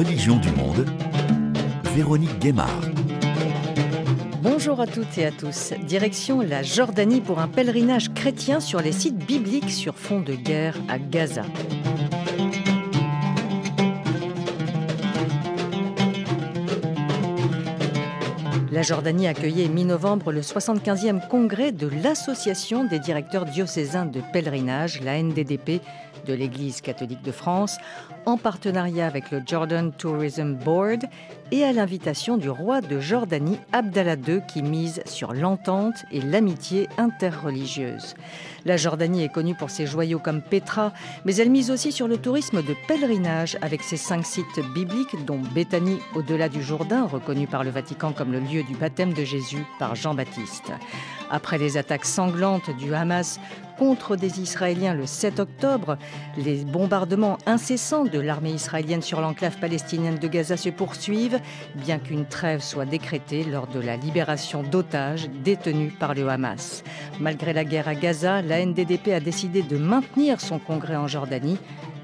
religions du monde, Véronique Guémard. Bonjour à toutes et à tous. Direction la Jordanie pour un pèlerinage chrétien sur les sites bibliques sur fond de guerre à Gaza. La Jordanie accueillait mi-novembre le 75e congrès de l'Association des directeurs diocésains de pèlerinage, la NDDP, de l'Église catholique de France, en partenariat avec le Jordan Tourism Board et à l'invitation du roi de Jordanie Abdallah II qui mise sur l'entente et l'amitié interreligieuse. La Jordanie est connue pour ses joyaux comme Petra, mais elle mise aussi sur le tourisme de pèlerinage avec ses cinq sites bibliques dont Béthanie au-delà du Jourdain, reconnu par le Vatican comme le lieu du baptême de Jésus par Jean-Baptiste. Après les attaques sanglantes du Hamas contre des Israéliens le 7 octobre, les bombardements incessants de l'armée israélienne sur l'enclave palestinienne de Gaza se poursuivent, bien qu'une trêve soit décrétée lors de la libération d'otages détenus par le Hamas. Malgré la guerre à Gaza, la NDDP a décidé de maintenir son congrès en Jordanie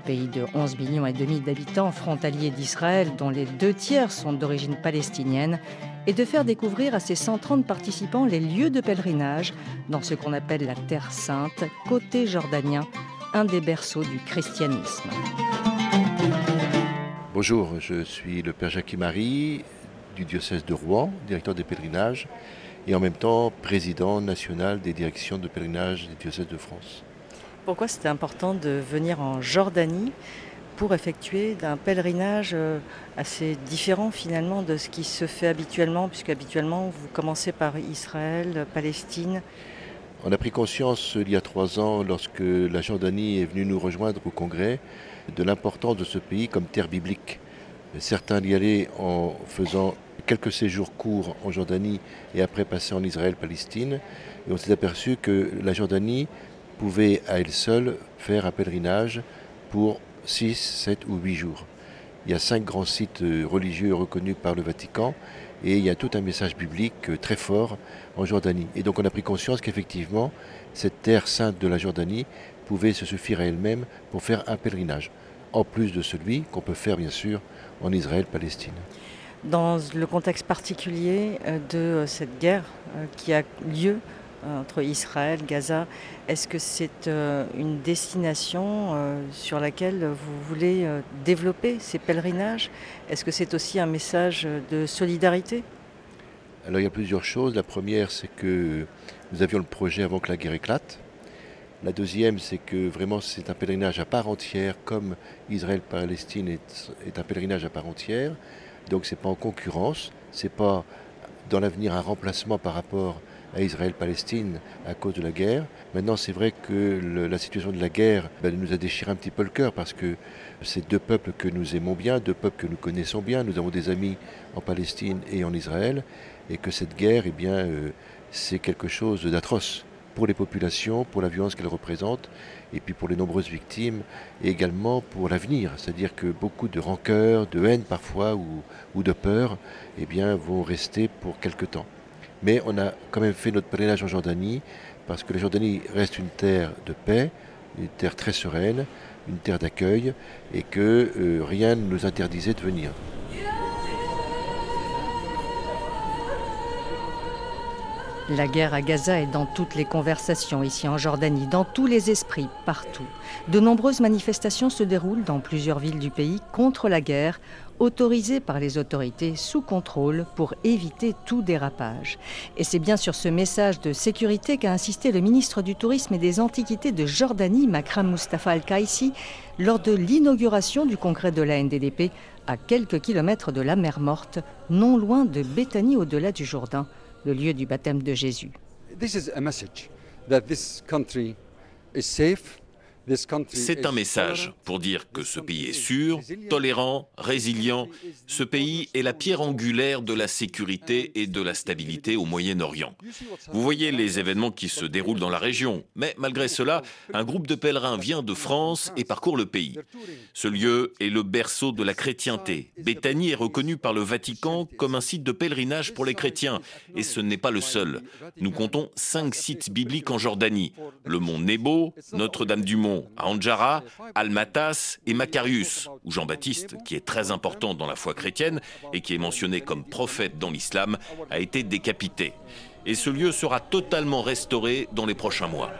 pays de 11 millions et demi d'habitants frontaliers d'Israël, dont les deux tiers sont d'origine palestinienne, et de faire découvrir à ces 130 participants les lieux de pèlerinage dans ce qu'on appelle la Terre Sainte, côté jordanien, un des berceaux du christianisme. Bonjour, je suis le Père Jacques Marie du diocèse de Rouen, directeur des pèlerinages, et en même temps président national des directions de pèlerinage des diocèses de France. Pourquoi c'était important de venir en Jordanie pour effectuer un pèlerinage euh, assez différent finalement de ce qui se fait habituellement, puisque habituellement vous commencez par Israël, Palestine. On a pris conscience il y a trois ans, lorsque la Jordanie est venue nous rejoindre au Congrès, de l'importance de ce pays comme terre biblique. Certains y allaient en faisant quelques séjours courts en Jordanie et après passer en Israël-Palestine. Et on s'est aperçu que la Jordanie pouvait à elle seule faire un pèlerinage pour 6, 7 ou 8 jours. Il y a cinq grands sites euh, religieux reconnus par le Vatican et il y a tout un message biblique euh, très fort en Jordanie. Et donc on a pris conscience qu'effectivement, cette terre sainte de la Jordanie pouvait se suffire à elle-même pour faire un pèlerinage, en plus de celui qu'on peut faire bien sûr en Israël-Palestine. Dans le contexte particulier euh, de cette guerre qui a lieu entre Israël, Gaza. Est-ce que c'est euh, une destination euh, sur laquelle vous voulez développer ces pèlerinages? Est-ce que c'est aussi un message de solidarité? Alors il y a plusieurs choses. La première, c'est que nous avions le projet avant que la guerre éclate. La deuxième, c'est que vraiment c'est un pèlerinage à part entière, comme Israël-Palestine est, est, un pèlerinage à part entière. Donc c'est pas en concurrence, c'est pas dans l'avenir un remplacement par rapport à Israël-Palestine à cause de la guerre. Maintenant, c'est vrai que la situation de la guerre ben, nous a déchiré un petit peu le cœur parce que c'est deux peuples que nous aimons bien, deux peuples que nous connaissons bien. Nous avons des amis en Palestine et en Israël et que cette guerre, eh bien, euh, c'est quelque chose d'atroce pour les populations, pour la violence qu'elle représente, et puis pour les nombreuses victimes, et également pour l'avenir. C'est-à-dire que beaucoup de rancœur, de haine parfois, ou, ou de peur, eh bien, vont rester pour quelque temps. Mais on a quand même fait notre pèlerinage en Jordanie, parce que la Jordanie reste une terre de paix, une terre très sereine, une terre d'accueil, et que euh, rien ne nous interdisait de venir. La guerre à Gaza est dans toutes les conversations ici en Jordanie, dans tous les esprits, partout. De nombreuses manifestations se déroulent dans plusieurs villes du pays contre la guerre, autorisées par les autorités sous contrôle pour éviter tout dérapage. Et c'est bien sur ce message de sécurité qu'a insisté le ministre du Tourisme et des Antiquités de Jordanie, Makram Mustafa Al-Kaisi, lors de l'inauguration du congrès de la NDDP à quelques kilomètres de la mer Morte, non loin de Béthanie au-delà du Jourdain le lieu du baptême de Jésus. This is a message that this country is safe, c'est un message pour dire que ce pays est sûr, tolérant, résilient. Ce pays est la pierre angulaire de la sécurité et de la stabilité au Moyen-Orient. Vous voyez les événements qui se déroulent dans la région, mais malgré cela, un groupe de pèlerins vient de France et parcourt le pays. Ce lieu est le berceau de la chrétienté. Béthanie est reconnue par le Vatican comme un site de pèlerinage pour les chrétiens, et ce n'est pas le seul. Nous comptons cinq sites bibliques en Jordanie. Le mont Nebo, Notre-Dame du Mont, à Anjara, Almatas et Macarius, où Jean-Baptiste, qui est très important dans la foi chrétienne et qui est mentionné comme prophète dans l'islam, a été décapité. Et ce lieu sera totalement restauré dans les prochains mois.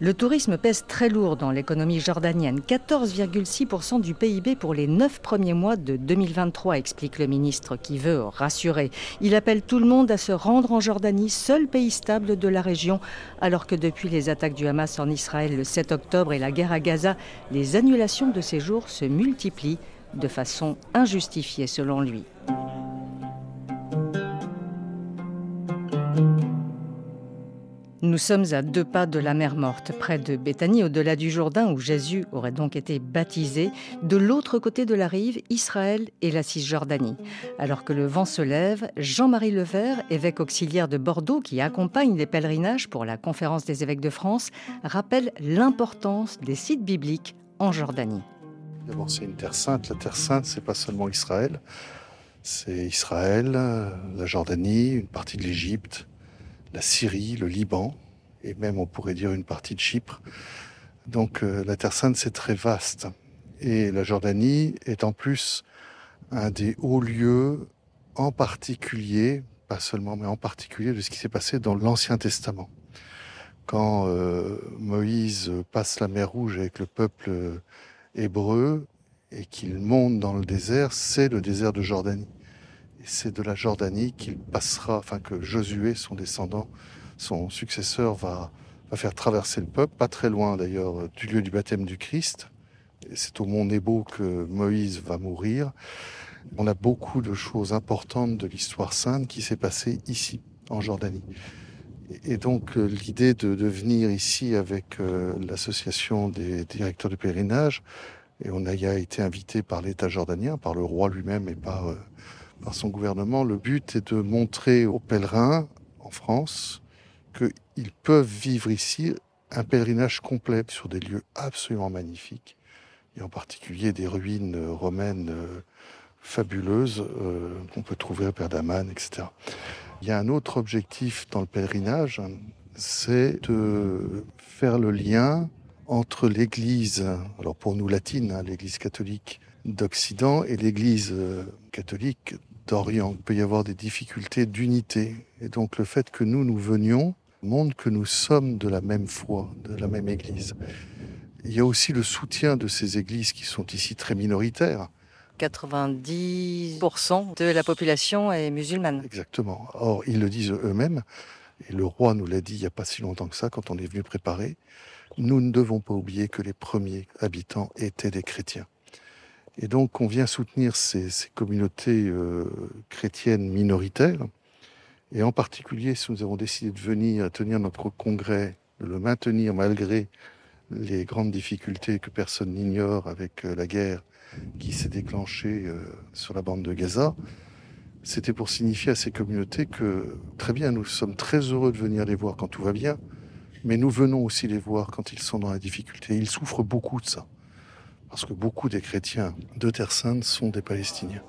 Le tourisme pèse très lourd dans l'économie jordanienne, 14,6% du PIB pour les neuf premiers mois de 2023, explique le ministre qui veut rassurer. Il appelle tout le monde à se rendre en Jordanie, seul pays stable de la région, alors que depuis les attaques du Hamas en Israël le 7 octobre et la guerre à Gaza, les annulations de séjours se multiplient de façon injustifiée selon lui. Nous sommes à deux pas de la mer Morte, près de Béthanie, au-delà du Jourdain, où Jésus aurait donc été baptisé. De l'autre côté de la rive, Israël et la Cisjordanie. Alors que le vent se lève, Jean-Marie Levert, évêque auxiliaire de Bordeaux, qui accompagne les pèlerinages pour la conférence des évêques de France, rappelle l'importance des sites bibliques en Jordanie. D'abord, c'est une terre sainte. La terre sainte, c'est pas seulement Israël. C'est Israël, la Jordanie, une partie de l'Égypte, la Syrie, le Liban, et même on pourrait dire une partie de Chypre. Donc euh, la Terre Sainte, c'est très vaste. Et la Jordanie est en plus un des hauts lieux, en particulier, pas seulement, mais en particulier de ce qui s'est passé dans l'Ancien Testament. Quand euh, Moïse passe la mer Rouge avec le peuple hébreu et qu'il monte dans le désert, c'est le désert de Jordanie c'est de la Jordanie qu'il passera, enfin que Josué, son descendant, son successeur, va, faire traverser le peuple, pas très loin d'ailleurs du lieu du baptême du Christ. C'est au mont Nebo que Moïse va mourir. On a beaucoup de choses importantes de l'histoire sainte qui s'est passée ici, en Jordanie. Et donc euh, l'idée de, venir ici avec euh, l'association des directeurs de pèlerinage, et on a, été invité par l'État jordanien, par le roi lui-même et par euh, son gouvernement. Le but est de montrer aux pèlerins en France qu'ils peuvent vivre ici un pèlerinage complet sur des lieux absolument magnifiques, et en particulier des ruines romaines euh, fabuleuses euh, qu'on peut trouver à Perdaman, etc. Il y a un autre objectif dans le pèlerinage, c'est de faire le lien entre l'Église, alors pour nous latine, hein, l'Église catholique d'Occident et l'Église euh, catholique d'Orient. Il peut y avoir des difficultés d'unité. Et donc le fait que nous, nous venions montre que nous sommes de la même foi, de la même Église. Il y a aussi le soutien de ces églises qui sont ici très minoritaires. 90% de la population est musulmane. Exactement. Or, ils le disent eux-mêmes, et le roi nous l'a dit il n'y a pas si longtemps que ça, quand on est venu préparer, nous ne devons pas oublier que les premiers habitants étaient des chrétiens. Et donc, on vient soutenir ces, communautés euh, chrétiennes minoritaires. Et en particulier, si nous avons décidé de venir tenir notre congrès, de le maintenir malgré les grandes difficultés que personne n'ignore avec euh, la guerre qui s'est déclenchée euh, sur la bande de Gaza, c'était pour signifier à ces communautés que, très bien, nous sommes très heureux de venir les voir quand tout va bien, mais nous venons aussi les voir quand ils sont dans la difficulté. Ils souffrent beaucoup de ça parce que beaucoup des chrétiens de Terre Sainte sont des Palestiniens.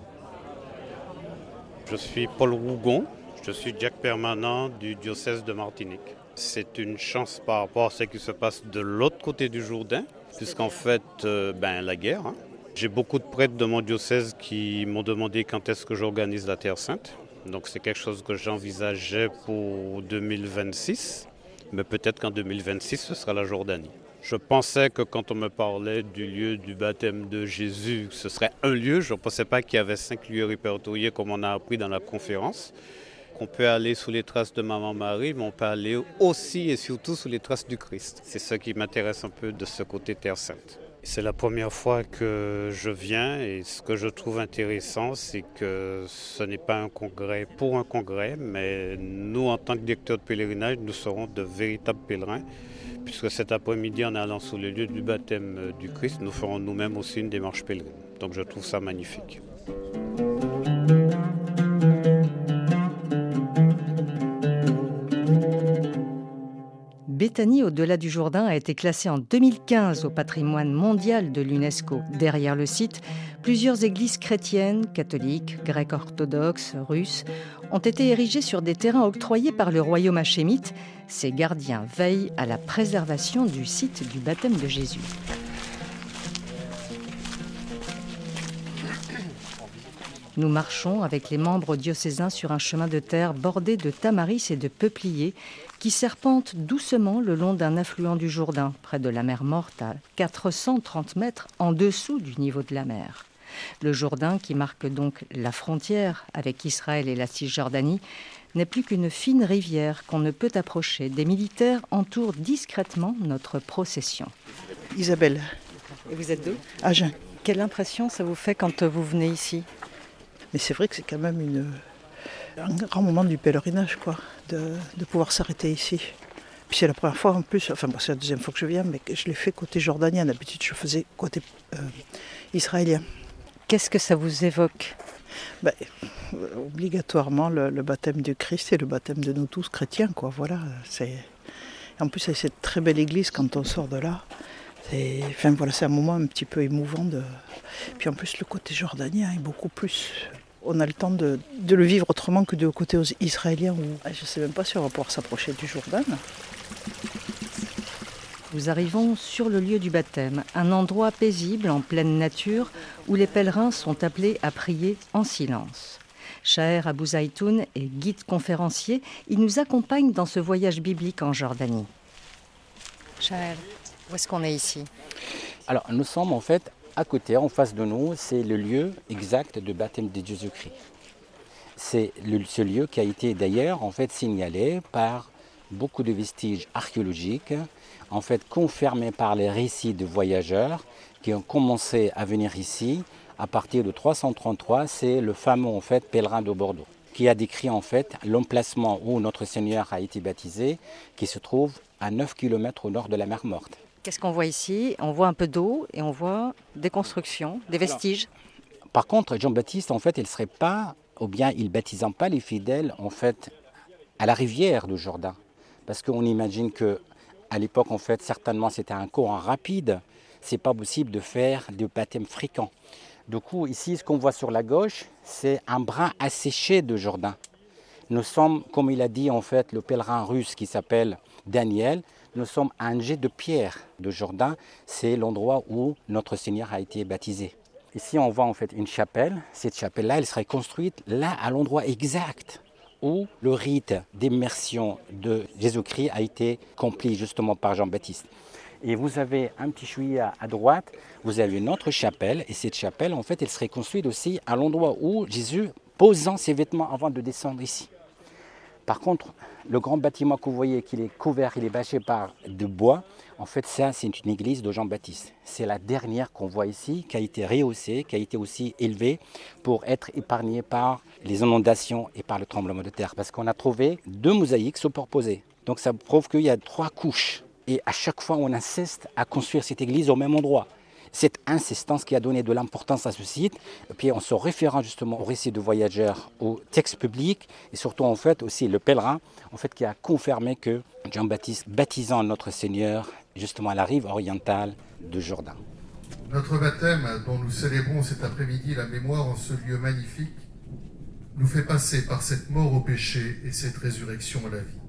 Je suis Paul Rougon, je suis Jack permanent du diocèse de Martinique. C'est une chance par rapport à ce qui se passe de l'autre côté du Jourdain, puisqu'en fait, euh, ben, la guerre. Hein. J'ai beaucoup de prêtres de mon diocèse qui m'ont demandé quand est-ce que j'organise la Terre Sainte. Donc c'est quelque chose que j'envisageais pour 2026, mais peut-être qu'en 2026, ce sera la Jordanie. Je pensais que quand on me parlait du lieu du baptême de Jésus, ce serait un lieu. Je ne pensais pas qu'il y avait cinq lieux répertoriés comme on a appris dans la conférence. Qu'on peut aller sous les traces de Maman Marie, mais on peut aller aussi et surtout sous les traces du Christ. C'est ce qui m'intéresse un peu de ce côté Terre Sainte. C'est la première fois que je viens et ce que je trouve intéressant, c'est que ce n'est pas un congrès pour un congrès, mais nous, en tant que directeurs de pèlerinage, nous serons de véritables pèlerins puisque cet après-midi, en allant sous les lieux du baptême euh, du Christ, nous ferons nous-mêmes aussi une démarche pèlerine. Donc je trouve ça magnifique. Béthanie au-delà du Jourdain a été classée en 2015 au patrimoine mondial de l'UNESCO. Derrière le site, plusieurs églises chrétiennes, catholiques, grecques orthodoxes, russes, ont été érigées sur des terrains octroyés par le royaume hachémite. Ces gardiens veillent à la préservation du site du baptême de Jésus. Nous marchons avec les membres diocésains sur un chemin de terre bordé de tamaris et de peupliers qui serpente doucement le long d'un affluent du Jourdain, près de la mer Morte, à 430 mètres en dessous du niveau de la mer. Le Jourdain, qui marque donc la frontière avec Israël et la Cisjordanie, n'est plus qu'une fine rivière qu'on ne peut approcher. Des militaires entourent discrètement notre procession. Isabelle. Et vous êtes d'où? Agen. Quelle impression ça vous fait quand vous venez ici? Mais c'est vrai que c'est quand même une, un grand moment du pèlerinage, quoi, de, pouvoir s'arrêter ici. Puis c'est la première fois en plus, enfin c'est la deuxième fois que je viens, mais je l'ai fait côté jordanien. D'habitude, je faisais côté euh, israélien. Qu'est-ce que ça vous évoque? Ben, Obligatoirement le, baptême du Christ et le baptême de nous tous chrétiens, quoi. Voilà. C'est en plus c'est cette très belle église quand on sort de là. C'est enfin, voilà, un moment un petit peu émouvant. De... Puis en plus, le côté jordanien est beaucoup plus. On a le temps de, le vivre autrement que du côté israélien où je ne sais même pas si on va pouvoir s'approcher du Jourdain. Nous arrivons sur le lieu du baptême, un endroit paisible en pleine nature où les pèlerins sont appelés à prier en silence. Shaher Abou Zaitoun est guide conférencier. Il nous accompagne dans ce voyage biblique en Jordanie. Shaher, où est-ce qu'on est ici? Alors, nous sommes en fait à côté, en face de nous, c'est le lieu exact de baptême de Jésus-Christ. C'est ce lieu qui a été d'ailleurs en fait signalé par beaucoup de vestiges archéologiques, en fait confirmés par les récits de voyageurs qui ont commencé à venir ici à partir de 333. C'est le fameux en fait pèlerin de Bordeaux qui a décrit en fait l'emplacement où notre Seigneur a été baptisé, qui se trouve à 9 km au nord de la mer Morte. Qu'est-ce qu'on voit ici? On voit un peu d'eau et on voit des constructions, des vestiges. par contre, Jean-Baptiste, en fait, il ne serait pas, ou bien il baptisant pas les fidèles, en fait, à la rivière du Jourdain. Parce qu'on imagine que à l'époque, en fait, certainement, c'était un courant rapide. C'est pas possible de faire des baptêmes fréquents. Du coup, ici, ce qu'on voit sur la gauche, c'est un brin asséché de Jourdain. Nous sommes, comme il a dit en fait le pèlerin russe qui s'appelle Daniel, nous sommes à un jet de pierre de Jourdain. C'est l'endroit où notre Seigneur a été baptisé. Ici, on voit en fait une chapelle. Cette chapelle-là, elle serait construite là, à l'endroit exact où le rite d'immersion de Jésus-Christ a été accompli justement par Jean-Baptiste. Et vous avez un petit chouïa à, droite, vous avez une autre chapelle, et cette chapelle, en fait, elle serait construite aussi à l'endroit où Jésus posant ses vêtements avant de descendre ici. Par contre, le grand bâtiment que vous voyez, qu'il est couvert, il est bâché par de bois, en fait, ça, c'est une église de Jean-Baptiste. C'est la dernière qu'on voit ici, qui a été rehaussée, qui a été aussi élevée pour être épargnée par les inondations et par le tremblement de terre. Parce qu'on a trouvé deux mosaïques superposées. Donc ça prouve qu'il y a trois couches. Et à chaque fois, on insiste à construire cette église au même endroit cette insistance qui a donné de l'importance à ce site, puis en se référant justement au récit de voyageurs, au texte public, et surtout en fait aussi le pèlerin, en fait qui a confirmé que Jean-Baptiste, baptisant notre Seigneur justement à la rive orientale de Jourdain. Notre baptême, dont nous célébrons cet après-midi la mémoire en ce lieu magnifique, nous fait passer par cette mort au péché et cette résurrection à la vie.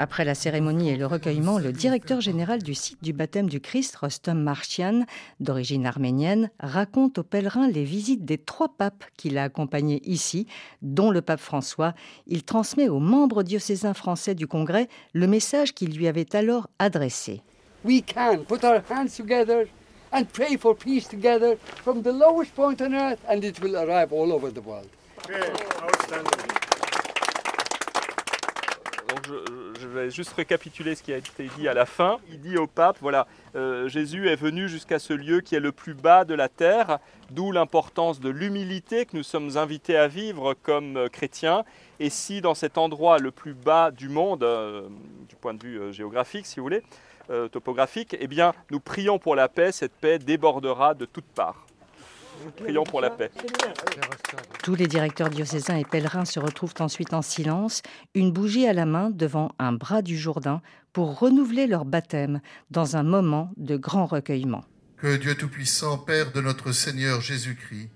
Après la cérémonie et le recueillement, le directeur général du site du baptême du Christ, Rostom Marchian, d'origine arménienne, raconte aux pèlerins les visites des trois papes qu'il a accompagnés ici, dont le pape François. Il transmet aux membres diocésains français du Congrès le message qu'il lui avait alors adressé. We can put our hands together and pray for peace together from the lowest point on earth and it will arrive all over the world. Je, vais juste récapituler ce qui a été dit à la fin. Il dit au pape, voilà, euh, Jésus est venu jusqu'à ce lieu qui est le plus bas de la terre, d'où l'importance de l'humilité que nous sommes invités à vivre comme euh, chrétiens. Et si dans cet endroit le plus bas du monde, euh, du point de vue géographique si vous voulez, topographique, eh bien nous prions pour la paix, cette paix débordera de toutes parts. Prions pour la paix. Tous les directeurs diocésains et pèlerins se retrouvent ensuite en silence, une bougie à la main devant un bras du Jourdain pour renouveler leur baptême dans un moment de grand recueillement. Que Dieu Tout-Puissant, Père de notre Seigneur Jésus-Christ,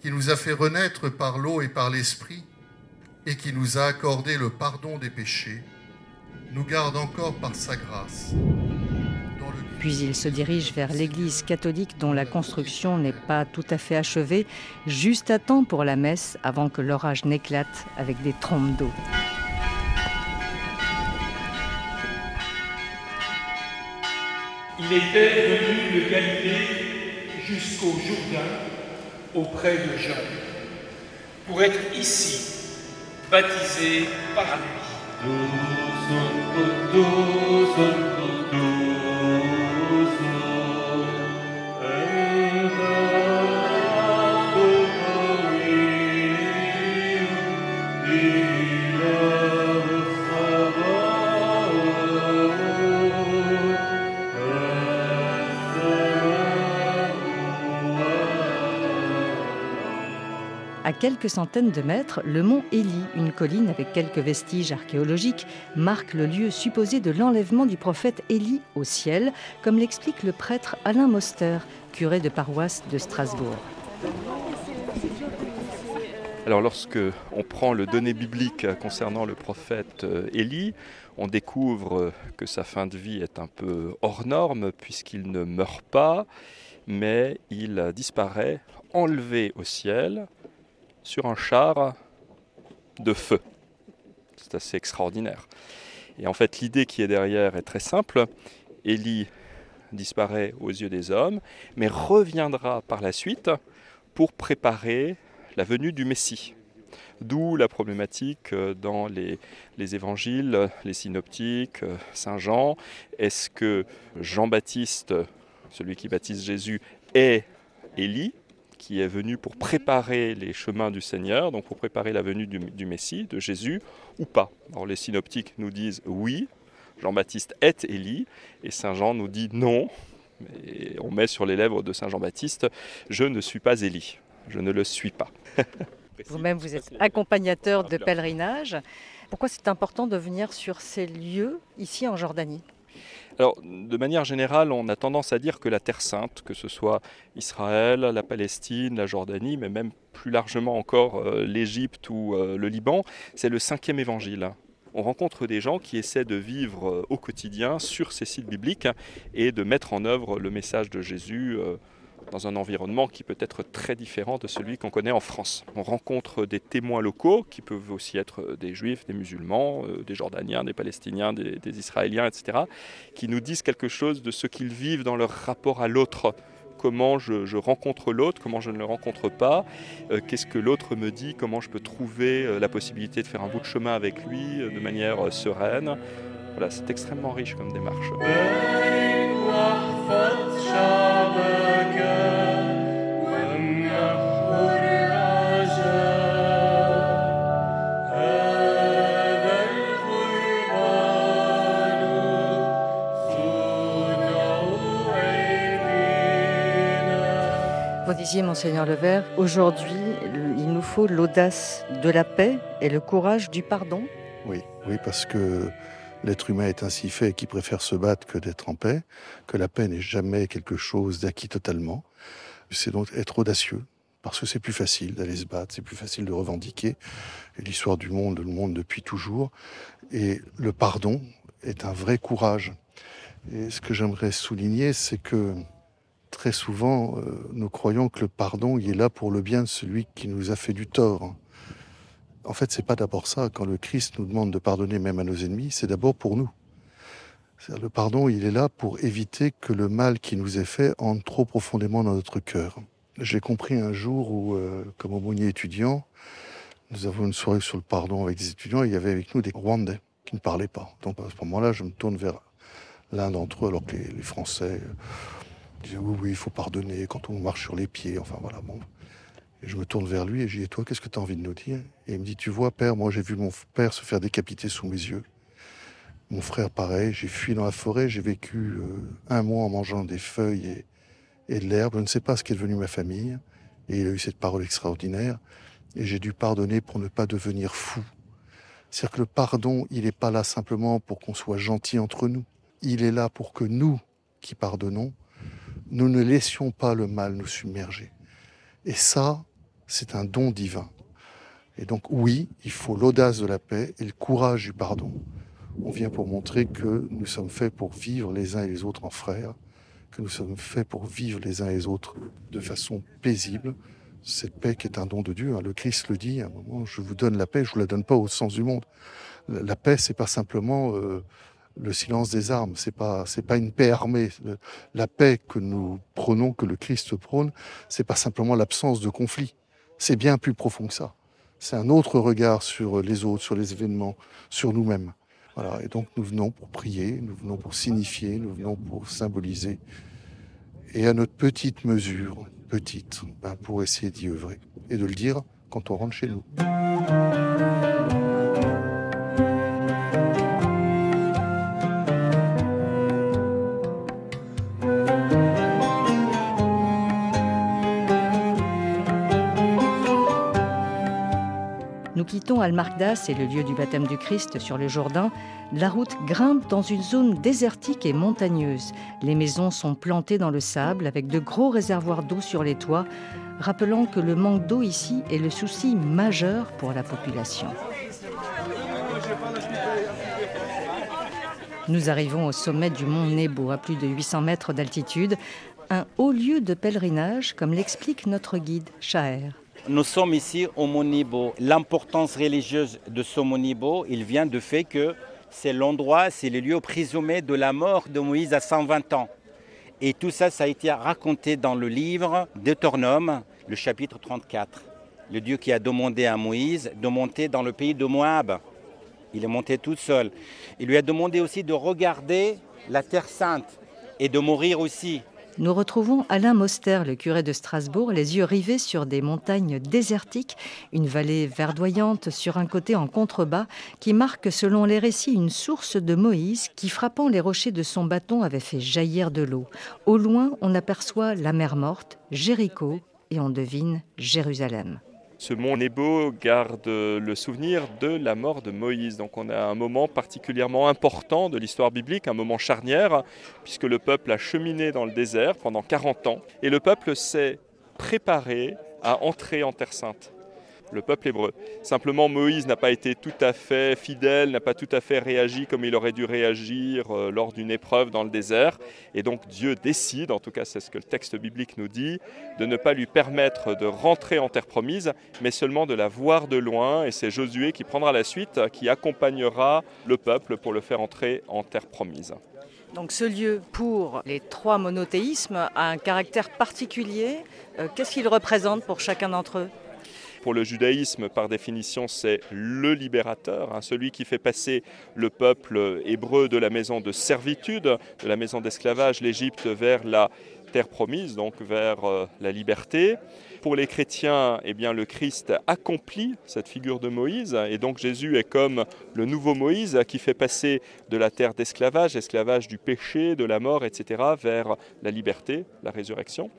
qui nous a fait renaître par l'eau et par l'Esprit, et qui nous a accordé le pardon des péchés, nous garde encore par sa grâce. Puis il se dirige vers l'église catholique dont la construction n'est pas tout à fait achevée, juste à temps pour la messe avant que l'orage n'éclate avec des trompes d'eau. Il était venu de Galilée jusqu'au Jourdain auprès de Jean pour être ici, baptisé par lui. Quelques centaines de mètres, le mont Élie, une colline avec quelques vestiges archéologiques, marque le lieu supposé de l'enlèvement du prophète Élie au ciel, comme l'explique le prêtre Alain Moster, curé de paroisse de Strasbourg. Alors lorsque on prend le donné biblique concernant le prophète euh, Élie, on découvre que sa fin de vie est un peu hors norme puisqu'il ne meurt pas, mais il disparaît enlevé au ciel sur un char de feu. C'est assez extraordinaire. Et en fait, l'idée qui est derrière est très simple. Élie disparaît aux yeux des hommes, mais reviendra par la suite pour préparer la venue du Messie. D'où la problématique euh, dans les, les, évangiles, les synoptiques, euh, Saint Jean. Est-ce que Jean-Baptiste, celui qui baptise Jésus, est Élie? Qui est venu pour préparer les chemins du Seigneur, donc pour préparer la venue du, Messie, de Jésus, ou pas. Alors les synoptiques nous disent oui, Jean-Baptiste est Élie, et Saint Jean nous dit non, et on met sur les lèvres de Saint Jean-Baptiste, je ne suis pas Élie, je ne le suis pas. Vous-même, vous êtes accompagnateur de pèlerinage. Pourquoi c'est important de venir sur ces lieux ici en Jordanie? Alors, de manière générale, on a tendance à dire que la Terre sainte, que ce soit Israël, la Palestine, la Jordanie, mais même plus largement encore euh, l'Égypte ou euh, le Liban, c'est le cinquième évangile. On rencontre des gens qui essaient de vivre euh, au quotidien sur ces sites bibliques et de mettre en œuvre le message de Jésus dans un environnement qui peut être très différent de celui qu'on connaît en France. On rencontre des témoins locaux qui peuvent aussi être des juifs, des musulmans, euh, des jordaniens, des palestiniens, des, israéliens, etc., qui nous disent quelque chose de ce qu'ils vivent dans leur rapport à l'autre comment je, rencontre l'autre, comment je ne le rencontre pas, euh, qu'est-ce que l'autre me dit, comment je peux trouver euh, la possibilité de faire un bout de chemin avec lui de manière sereine. Voilà, c'est extrêmement riche comme démarche. Disiez, Monseigneur Levert, aujourd'hui, il nous faut l'audace de la paix et le courage du pardon Oui, oui, parce que l'être humain est ainsi fait qu'il préfère se battre que d'être en paix, que la paix n'est jamais quelque chose d'acquis totalement. C'est donc être audacieux, parce que c'est plus facile d'aller se battre, c'est plus facile de revendiquer. Et l'histoire du monde, le monde depuis toujours. Et le pardon est un vrai courage. Et ce que j'aimerais souligner, c'est que très souvent, euh, nous croyons que le pardon, il est là pour le bien de celui qui nous a fait du tort. En fait, c'est pas d'abord ça. Quand le Christ nous demande de pardonner même à nos ennemis, c'est d'abord pour nous. Le pardon, il est là pour éviter que le mal qui nous est fait entre trop profondément dans notre cœur. J'ai compris un jour où, euh, comme aumônier étudiant, nous avons une soirée sur le pardon avec des étudiants et il y avait avec nous des Rwandais qui ne parlaient pas. Donc à ce moment-là, je me tourne vers l'un d'entre eux, alors que les, Français disaient oui, oui, il faut pardonner quand on marche sur les pieds. Enfin voilà, bon. Et je me tourne vers lui et je dis, et toi, qu'est-ce que tu as envie de nous dire? Et il me dit, tu vois, père, moi j'ai vu mon père se faire décapiter sous mes yeux. Mon frère, pareil, j'ai fui dans la forêt, j'ai vécu euh, un mois en mangeant des feuilles et, et de l'herbe. Je ne sais pas ce qu'est devenu ma famille. Et il a eu cette parole extraordinaire. Et j'ai dû pardonner pour ne pas devenir fou. C'est-à-dire que le pardon, il n'est pas là simplement pour qu'on soit gentil entre nous. Il est là pour que nous, qui pardonnons, nous ne laissions pas le mal nous submerger. Et ça, c'est un don divin. Et donc oui, il faut l'audace de la paix et le courage du pardon. On vient pour montrer que nous sommes faits pour vivre les uns et les autres en frères, que nous sommes faits pour vivre les uns et les autres de façon paisible. Cette paix qui est un don de Dieu. Hein. Le Christ le dit à un moment, je vous donne la paix, je ne vous la donne pas au sens du monde. La paix, c'est pas simplement euh, le silence des armes, c'est pas c'est pas une paix armée. La paix que nous prônons, que le Christ prône, c'est pas simplement l'absence de conflit. C'est bien plus profond que ça. C'est un autre regard sur les autres, sur les événements, sur nous-mêmes. Voilà. Et donc nous venons pour prier, nous venons pour signifier, nous venons pour symboliser. Et à notre petite mesure, petite, ben, pour essayer d'y œuvrer. Et de le dire quand on rentre chez nous. Nous quittons Almargdas et le lieu du baptême du Christ sur le Jourdain. La route grimpe dans une zone désertique et montagneuse. Les maisons sont plantées dans le sable avec de gros réservoirs d'eau sur les toits, rappelant que le manque d'eau ici est le souci majeur pour la population. Nous arrivons au sommet du mont Nebo, à plus de 800 mètres d'altitude, un haut lieu de pèlerinage, comme l'explique notre guide Chaher. Nous sommes ici au Monibo. L'importance religieuse de ce Monibo, il vient du fait que c'est l'endroit, c'est le lieu présumé de la mort de Moïse à 120 ans. Et tout ça, ça a été raconté dans le livre Deutéronome, le chapitre 34. Le Dieu qui a demandé à Moïse de monter dans le pays de Moab. Il est monté tout seul. Il lui a demandé aussi de regarder la terre sainte et de mourir aussi nous retrouvons Alain Moster, le curé de Strasbourg, les yeux rivés sur des montagnes désertiques, une vallée verdoyante sur un côté en contrebas, qui marque, selon les récits, une source de Moïse qui, frappant les rochers de son bâton, avait fait jaillir de l'eau. Au loin, on aperçoit la mer morte, Jéricho, et on devine Jérusalem. Ce mont Nebo garde le souvenir de la mort de Moïse. Donc on a un moment particulièrement important de l'histoire biblique, un moment charnière, puisque le peuple a cheminé dans le désert pendant 40 ans, et le peuple s'est préparé à entrer en Terre sainte le peuple hébreu. Simplement, Moïse n'a pas été tout à fait fidèle, n'a pas tout à fait réagi comme il aurait dû réagir euh, lors d'une épreuve dans le désert. Et donc Dieu décide, en tout cas c'est ce que le texte biblique nous dit, de ne pas lui permettre de rentrer en terre promise, mais seulement de la voir de loin. Et c'est Josué qui prendra la suite, qui accompagnera le peuple pour le faire entrer en terre promise. Donc ce lieu, pour les trois monothéismes, a un caractère particulier. Euh, qu'est-ce qu'il représente pour chacun d'entre eux? Pour le judaïsme, par définition, c'est le libérateur, hein, celui qui fait passer le peuple hébreu de la maison de servitude, de la maison d'esclavage, l'Égypte, vers la terre promise, donc vers euh, la liberté. Pour les chrétiens, eh bien, le Christ accomplit cette figure de Moïse, et donc Jésus est comme le nouveau Moïse qui fait passer de la terre d'esclavage, esclavage du péché, de la mort, etc., vers la liberté, la résurrection.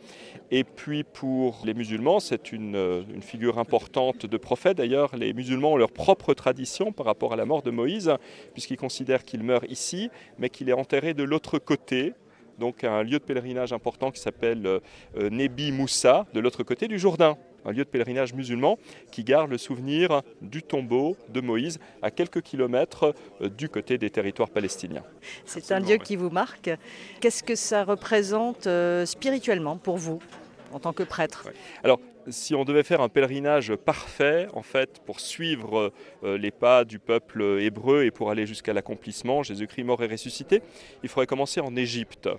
Et puis pour les musulmans, c'est une, une figure importante de prophète. D'ailleurs, les musulmans ont leur propre tradition par rapport à la mort de Moïse, puisqu'ils considèrent qu'il meurt ici, mais qu'il est enterré de l'autre côté, donc un lieu de pèlerinage important qui s'appelle euh, euh, Nebi Moussa, de l'autre côté du Jourdain un lieu de pèlerinage musulman qui garde le souvenir du tombeau de Moïse à quelques kilomètres euh, du côté des territoires palestiniens. C'est un lieu qui vous marque. Qu'est-ce que ça représente spirituellement pour vous en tant que prêtre? Alors, si on devait faire un pèlerinage parfait, en fait, pour suivre euh, les pas du peuple hébreu et pour aller jusqu'à l'accomplissement, Jésus-Christ mort et ressuscité, il faudrait commencer en Égypte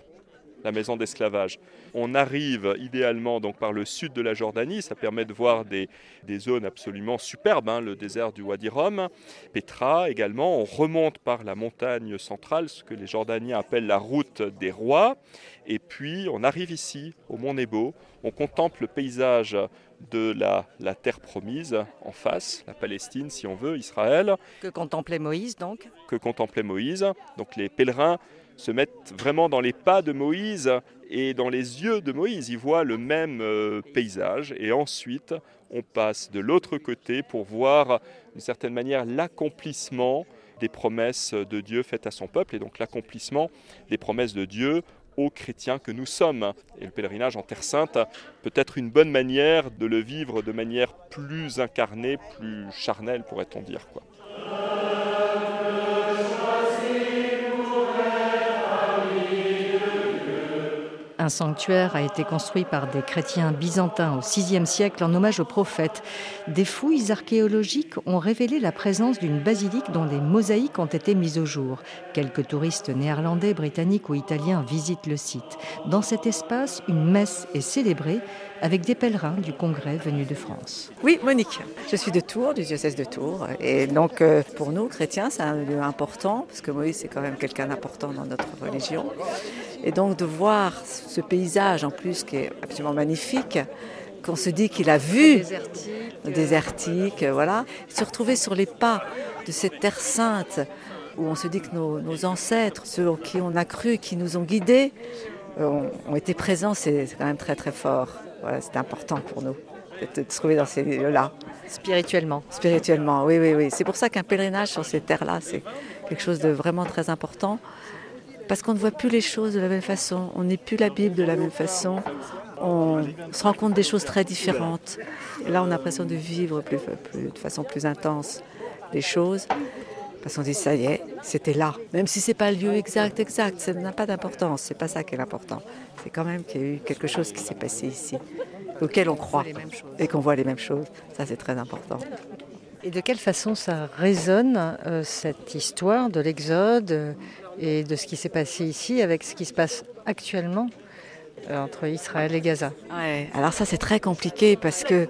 la maison d'esclavage. On arrive idéalement donc par le sud de la Jordanie, ça permet de voir des, zones absolument superbes, hein, le désert du Wadi Rum, Petra également. On remonte par la montagne centrale, ce que les Jordaniens appellent la route des rois, et puis on arrive ici, au Mont Nebo, on contemple le paysage de la, la, terre promise en face, la Palestine si on veut, Israël. Que contemplait Moïse donc? Que contemplait Moïse. Donc les pèlerins se mettent vraiment dans les pas de Moïse et dans les yeux de Moïse. Ils voient le même euh, paysage et ensuite on passe de l'autre côté pour voir d'une certaine manière l'accomplissement des promesses de Dieu faites à son peuple et donc l'accomplissement des promesses de Dieu aux chrétiens que nous sommes. Et le pèlerinage en Terre Sainte peut être une bonne manière de le vivre de manière plus incarnée, plus charnelle, pourrait-on dire. Quoi. Un sanctuaire a été construit par des chrétiens byzantins au VIe siècle en hommage aux prophètes. Des fouilles archéologiques ont révélé la présence d'une basilique dont des mosaïques ont été mises au jour. Quelques touristes néerlandais, britanniques ou italiens visitent le site. Dans cet espace, une messe est célébrée avec des pèlerins du Congrès venus de France. Oui, Monique, je suis de Tours, du diocèse de Tours. Et donc, euh, pour nous, chrétiens, c'est un lieu important, parce que Moïse, c'est quand même quelqu'un d'important dans notre religion. Et donc, de voir ce paysage, en plus, qui est absolument magnifique, qu'on se dit qu'il a vu, désertique, désertique voilà, se retrouver sur les pas de cette terre sainte, où on se dit que nos, ancêtres, ceux qui on a cru, qui nous ont guidés, ont, ont été présents, c'est quand même très très fort. Voilà, c'est important pour nous de se trouver dans ces lieux-là. Spirituellement. Spirituellement, oui, oui, oui. C'est pour ça qu'un pèlerinage sur ces terres-là, c'est quelque chose de vraiment très important. Parce qu'on ne voit plus les choses de la même façon, on n'est plus la Bible de la même façon, on se rend compte des choses très différentes. Et là, on a l'impression de vivre plus, de façon plus intense les choses. Parce qu'on dit, ça y est, c'était là. Même si ce n'est pas le lieu exact, exact, ça n'a pas d'importance. C'est pas ça qui est important. C'est quand même qu'il y a eu quelque chose qui s'est passé ici auxquels on croit et qu'on voit les mêmes choses. Ça, c'est très important. Et de quelle façon ça résonne, euh, cette histoire de l'Exode euh, et de ce qui s'est passé ici avec ce qui se passe actuellement euh, entre Israël et Gaza? Ouais. Alors ça, c'est très compliqué parce que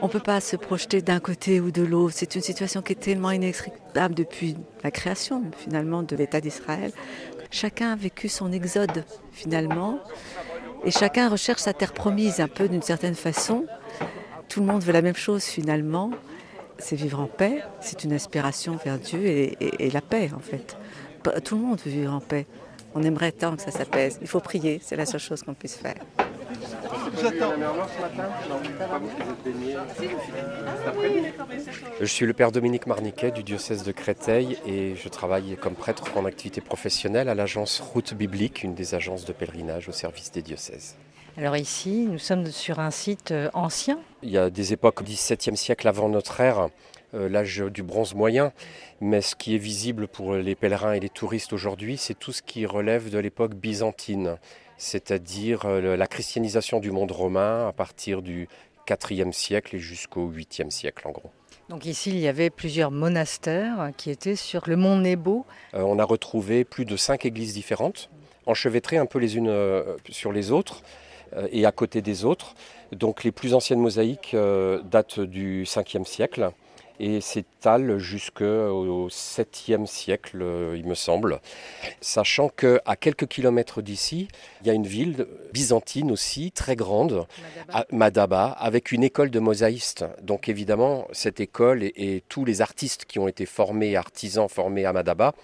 on ne peut pas se projeter d'un côté ou de l'autre. C'est une situation qui est tellement inextricable depuis la création, finalement, de l'État d'Israël. Chacun a vécu son exode, finalement. Et chacun recherche sa terre promise un peu d'une certaine façon. Tout le monde veut la même chose finalement. C'est vivre en paix, c'est une aspiration vers Dieu et, la paix en fait. Tout le monde veut vivre en paix. On aimerait tant que ça s'apaise. Il faut prier, c'est la seule chose qu'on puisse faire. Je suis le père Dominique Marniquet du diocèse de Créteil et je travaille comme prêtre en activité professionnelle à l'agence Route Biblique, une des agences de pèlerinage au service des diocèses. Alors ici, nous sommes sur un site euh, ancien. Il y a des époques du XVIIe siècle avant notre ère, euh, l'âge du bronze moyen, mais ce qui est visible pour les pèlerins et les touristes aujourd'hui, c'est tout ce qui relève de l'époque byzantine c'est-à-dire euh, la christianisation du monde romain à partir du IVe siècle et jusqu'au 8e siècle en gros. Donc ici, il y avait plusieurs monastères qui étaient sur le mont Nebo. Euh, on a retrouvé plus de cinq églises différentes, enchevêtrées un peu les unes euh, sur les autres et à côté des autres. Donc les plus anciennes mosaïques datent du 5e siècle et s'étale jusqu'au 7e siècle, il me semble. Sachant qu'à quelques kilomètres d'ici, il y a une ville byzantine aussi, très grande, Madaba, avec une école de mosaïstes. Donc évidemment, cette école et, tous les artistes qui ont été formés, artisans formés à Madaba,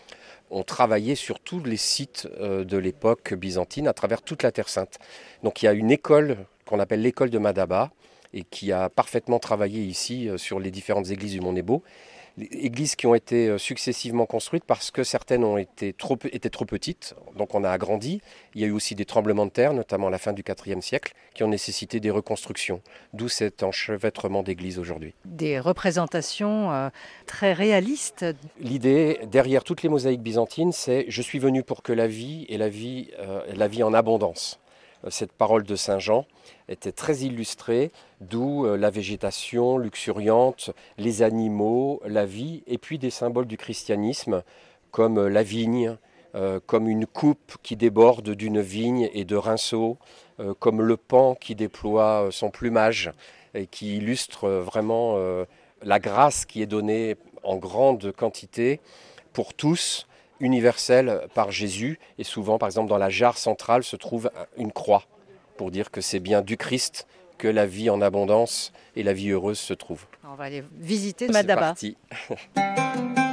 ont travaillé sur tous les sites euh, de l'époque byzantine à travers toute la Terre Sainte. Donc il y a une école qu'on appelle l'école de Madaba, et qui a parfaitement travaillé ici euh, sur les différentes églises du Mont Nebo. Églises qui ont été euh, successivement construites parce que certaines ont été trop, étaient trop petites, donc on a agrandi. Il y a eu aussi des tremblements de terre, notamment à la fin du IVe siècle, qui ont nécessité des reconstructions, d'où cet enchevêtrement d'églises aujourd'hui. Des représentations euh, très réalistes. L'idée derrière toutes les mosaïques byzantines, c'est je suis venu pour que la vie et la vie, la vie en abondance. Cette parole de Saint Jean, était très illustré, d'où euh, la végétation luxuriante, les animaux, la vie, et puis des symboles du christianisme comme euh, la vigne, euh, comme une coupe qui déborde d'une vigne et de rinceaux, comme le pan qui déploie son plumage et qui illustre vraiment la grâce qui est donnée en grande quantité pour tous, universelle par Jésus. Et souvent, par exemple, dans la jarre centrale se trouve une croix pour dire que c'est bien du Christ que la vie en abondance et la vie heureuse se trouvent. On va aller visiter Madaba.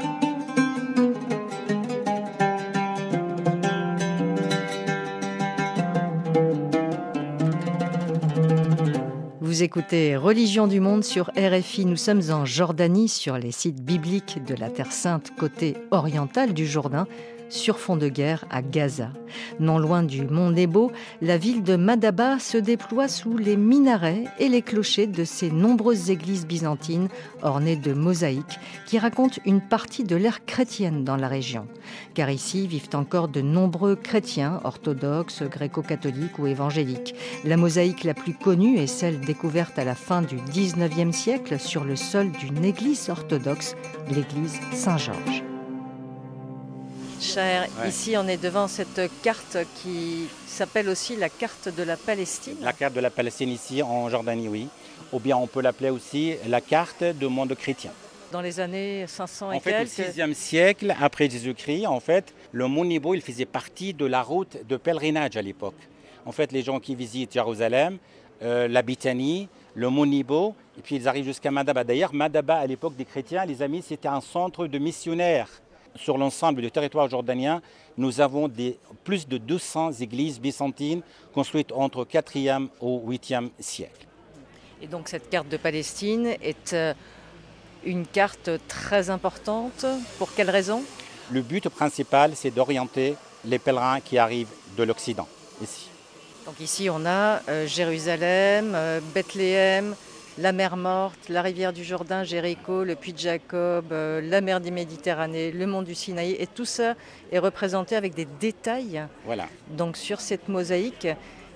Écoutez Religion du monde sur RFI. Nous sommes en Jordanie, sur les sites bibliques de la Terre Sainte, côté oriental du Jourdain sur fond de guerre à Gaza. Non loin du mont Nebo, la ville de Madaba se déploie sous les minarets et les clochers de ces nombreuses églises byzantines ornées de mosaïques qui racontent une partie de l'ère chrétienne dans la région. Car ici vivent encore de nombreux chrétiens orthodoxes, gréco-catholiques ou évangéliques. La mosaïque la plus connue est celle découverte à la fin du 19e siècle sur le sol d'une église orthodoxe, l'église Saint-Georges. Cher, ici on est devant cette carte qui s'appelle aussi la carte de la Palestine. La carte de la Palestine ici en Jordanie, oui. Ou bien on peut l'appeler aussi la carte du monde chrétien. Dans les années 500 et en fait, quelques. Au 6e siècle après Jésus-Christ, en fait, le mont Nebo, il faisait partie de la route de pèlerinage à l'époque. En fait, les gens qui visitent Jérusalem, euh, la Bitanie, le mont Nebo, et puis ils arrivent jusqu'à Madaba. D'ailleurs, Madaba, à l'époque des chrétiens, les amis, c'était un centre de missionnaires sur l'ensemble du territoire jordanien, nous avons des, plus de 200 églises byzantines construites entre 4e au 8e siècle. Et donc cette carte de Palestine est euh, une carte très importante. Pour quelle raison? Le but principal, c'est d'orienter les pèlerins qui arrivent de l'Occident, ici. Donc ici, on a euh, Jérusalem, euh, Bethléem, la mer Morte, la rivière du Jourdain, Jéricho, le puits de Jacob, euh, la mer des Méditerranée, le mont du Sinaï. Et tout ça est représenté avec des détails voilà. donc sur cette mosaïque.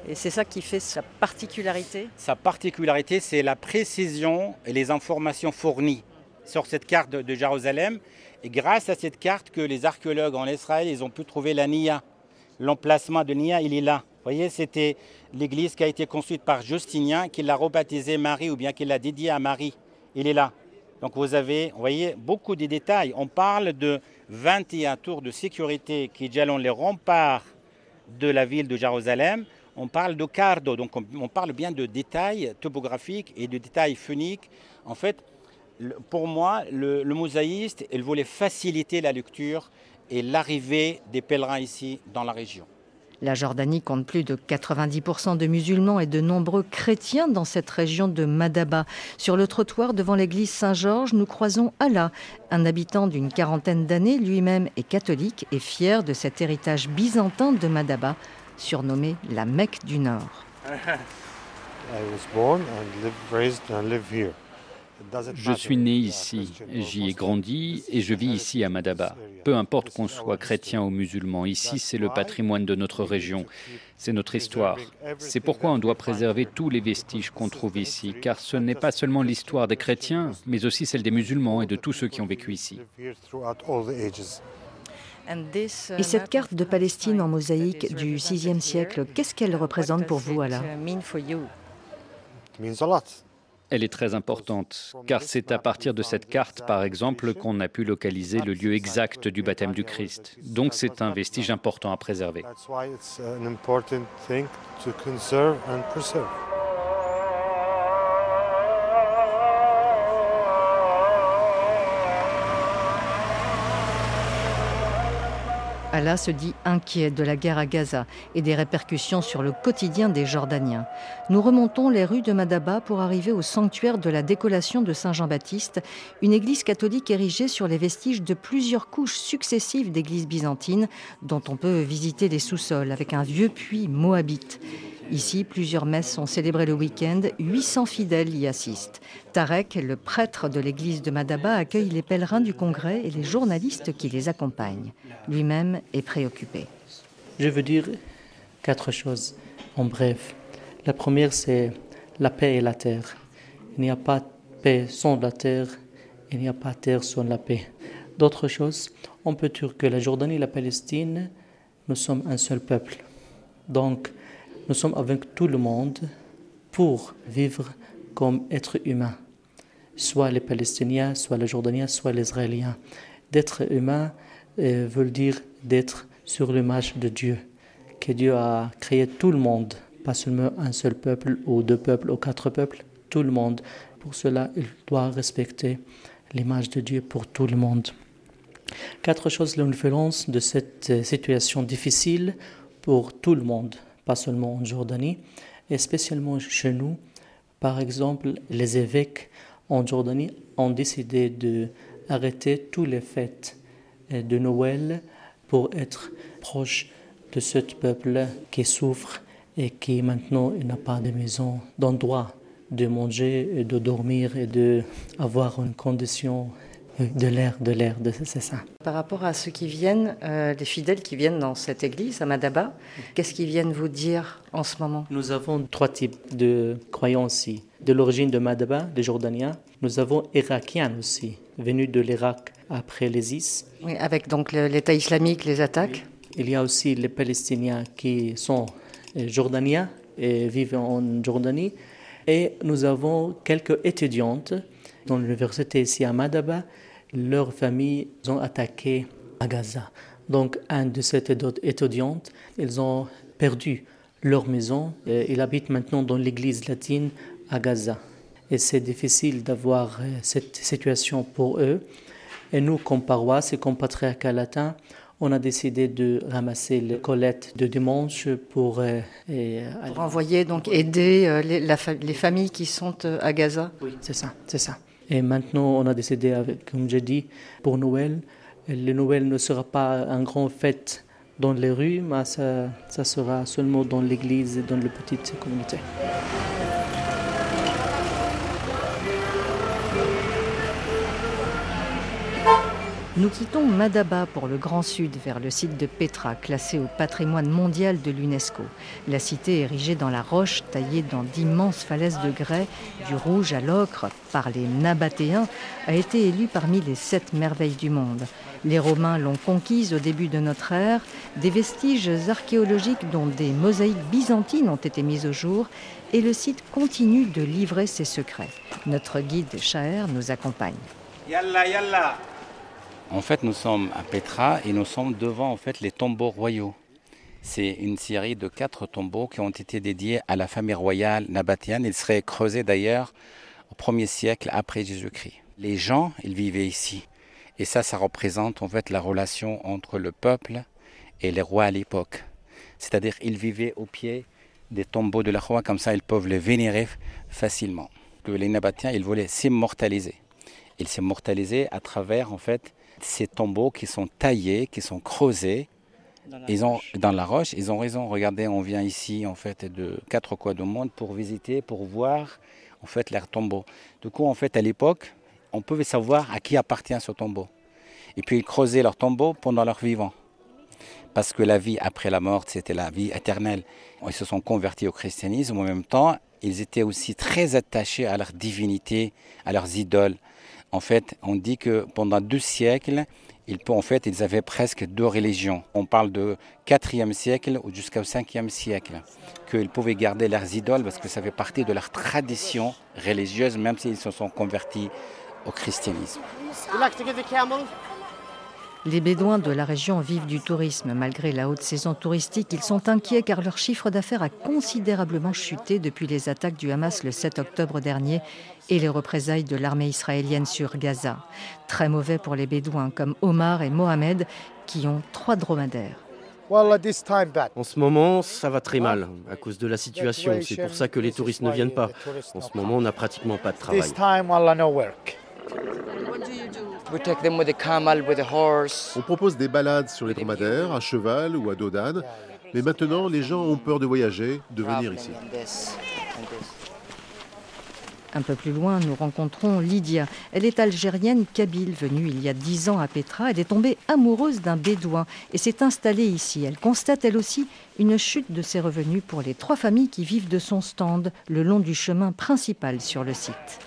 Et c'est ça qui fait sa particularité Sa particularité, c'est la précision et les informations fournies sur cette carte de, de Jérusalem. Et grâce à cette carte que les archéologues en Israël, ils ont pu trouver la Nia. L'emplacement de Nia, il est là. Vous voyez, c'était l'église qui a été construite par Justinien, qui l'a rebaptisée Marie ou bien qui l'a dédiée à Marie. Il est là. Donc vous avez, vous voyez, beaucoup de détails. On parle de 21 tours de sécurité qui jalonnent les remparts de la ville de Jérusalem. On parle de cardo, donc on, parle bien de détails topographiques et de détails phoniques. En fait, pour moi, le, le mosaïste, il voulait faciliter la lecture et l'arrivée des pèlerins ici dans la région. La Jordanie compte plus de 90% de musulmans et de nombreux chrétiens dans cette région de Madaba. Sur le trottoir devant l'église Saint-Georges, nous croisons Allah, un habitant d'une quarantaine d'années, lui-même est catholique et fier de cet héritage byzantin de Madaba, surnommé la Mecque du Nord. Je suis né ici, j'y ai grandi et je vis ici à Madaba. Peu importe qu'on soit chrétien ou musulman, ici c'est le patrimoine de notre région, c'est notre histoire. C'est pourquoi on doit préserver tous les vestiges qu'on trouve ici, car ce n'est pas seulement l'histoire des chrétiens, mais aussi celle des musulmans et de tous ceux qui ont vécu ici. Et cette carte de Palestine en mosaïque du VIe siècle, qu'est-ce qu'elle représente pour vous, Allah elle est très importante, car c'est à partir de cette carte, par exemple, qu'on a pu localiser le lieu exact du baptême du Christ. Donc c'est un vestige important à préserver. Allah se dit inquiet de la guerre à Gaza et des répercussions sur le quotidien des Jordaniens. Nous remontons les rues de Madaba pour arriver au sanctuaire de la décollation de Saint-Jean-Baptiste, une église catholique érigée sur les vestiges de plusieurs couches successives d'églises byzantines dont on peut visiter les sous-sols avec un vieux puits moabite. Ici, plusieurs messes sont célébrées le week-end, 800 fidèles y assistent. Tarek, le prêtre de l'église de Madaba, accueille les pèlerins du congrès et les journalistes qui les accompagnent. Lui-même est préoccupé. Je veux dire quatre choses en bref. La première, c'est la paix et la terre. Il n'y a pas paix sans la terre, il n'y a pas terre sans la paix. D'autres choses, on peut dire que la Jordanie et la Palestine, nous sommes un seul peuple. Donc, nous sommes avec tout le monde pour vivre comme êtres humains, soit les Palestiniens, soit les Jordaniens, soit les Israéliens. D'être humain euh, veut dire d'être sur l'image de Dieu, que Dieu a créé tout le monde, pas seulement un seul peuple ou deux peuples ou quatre peuples, tout le monde. Pour cela, il doit respecter l'image de Dieu pour tout le monde. Quatre choses l'influence de cette situation difficile pour tout le monde pas seulement en Jordanie, et spécialement chez nous, Par exemple, les évêques en Jordanie ont décidé d'arrêter tous les fêtes de Noël pour être proche de ce peuple qui souffre et qui maintenant n'a pas de maison, d'endroit de manger, de dormir et d'avoir une condition de l'air, de l'air, c'est ça. Par rapport à ceux qui viennent, euh, les fidèles qui viennent dans cette église à Madaba, qu'est-ce qu'ils viennent vous dire en ce moment? Nous avons trois types de croyants ici. De l'origine de Madaba, les Jordaniens. Nous avons Irakiens aussi, venus de l'Irak après l'ISIS. Oui, avec donc l'État islamique, les attaques. Il y a aussi les Palestiniens qui sont euh, Jordaniens et vivent en Jordanie. Et nous avons quelques étudiantes dans l'université ici à Madaba leurs familles ont attaqué à Gaza. Donc, un de ces étudiantes, ils ont perdu leur maison. Et ils habitent maintenant dans l'église latine à Gaza. Et c'est difficile d'avoir euh, cette situation pour eux. Et nous, comme paroisse et comme patriarcat latin, on a décidé de ramasser les collectes de dimanche pour, euh, pour envoyer, donc aider les, les, familles qui sont à Gaza. Oui, c'est ça, c'est ça. Et maintenant, on a décidé, avec, comme j'ai dit, pour Noël, le Noël ne sera pas un grand fête dans les rues, mais ça, ça sera seulement dans l'église et dans les petites communautés. Nous quittons Madaba pour le Grand Sud vers le site de Petra, classé au patrimoine mondial de l'UNESCO. La cité érigée dans la roche, taillée dans d'immenses falaises de grès, du rouge à l'ocre par les Nabatéens, a été élue parmi les sept merveilles du monde. Les Romains l'ont conquise au début de notre ère. Des vestiges archéologiques dont des mosaïques byzantines ont été mises au jour et le site continue de livrer ses secrets. Notre guide Chaher nous accompagne. En fait, nous sommes à Petra et nous sommes devant en fait les tombeaux royaux. C'est une série de quatre tombeaux qui ont été dédiés à la famille royale nabatéenne. Ils seraient creusés d'ailleurs au 1er siècle après Jésus-Christ. Les gens, ils vivaient ici. Et ça, ça représente en fait la relation entre le peuple et les rois à l'époque. C'est-à-dire ils vivaient au pied des tombeaux de la roi, comme ça ils peuvent les vénérer facilement. Les Nabatéens, ils voulaient s'immortaliser. Ils s'immortalisaient à travers en fait ces tombeaux qui sont taillés, qui sont creusés. Dans la, ils ont, dans la roche, ils ont raison. Regardez, on vient ici en fait de quatre coins du monde pour visiter, pour voir en fait leurs tombeaux. Du coup, en fait, à l'époque, on pouvait savoir à qui appartient ce tombeau. Et puis ils creusaient leurs tombeaux pendant leur vivant. Parce que la vie après la mort, c'était la vie éternelle. Ils se sont convertis au christianisme. En même temps, ils étaient aussi très attachés à leur divinité, à leurs idoles. En fait, on dit que pendant deux siècles, ils, avaient presque deux religions. On parle de 4e siècle jusqu'au 5e siècle, qu'ils pouvaient garder leurs idoles parce que ça fait partie de leur tradition religieuse, même s'ils se sont convertis au christianisme. Les Bédouins de la région vivent du tourisme. Malgré la haute saison touristique, ils sont inquiets car leur chiffre d'affaires a considérablement chuté depuis les attaques du Hamas le 7 octobre dernier et les représailles de l'armée israélienne sur Gaza. Très mauvais pour les Bédouins comme Omar et Mohamed qui ont trois dromadaires. En ce moment, ça va très mal à cause de la situation. C'est pour ça que les touristes ne viennent pas. En ce moment, on n'a pratiquement pas de travail. On propose des balades sur les dromadaires, à cheval ou à dos d'âne, mais maintenant les gens ont peur de voyager, de venir ici. Un peu plus loin, nous rencontrons Lydia. Elle est algérienne kabyle, venue il y a dix ans à Petra. Elle est tombée amoureuse d'un bédouin et s'est installée ici. Elle constate elle aussi une chute de ses revenus pour les trois familles qui vivent de son stand le long du chemin principal sur le site.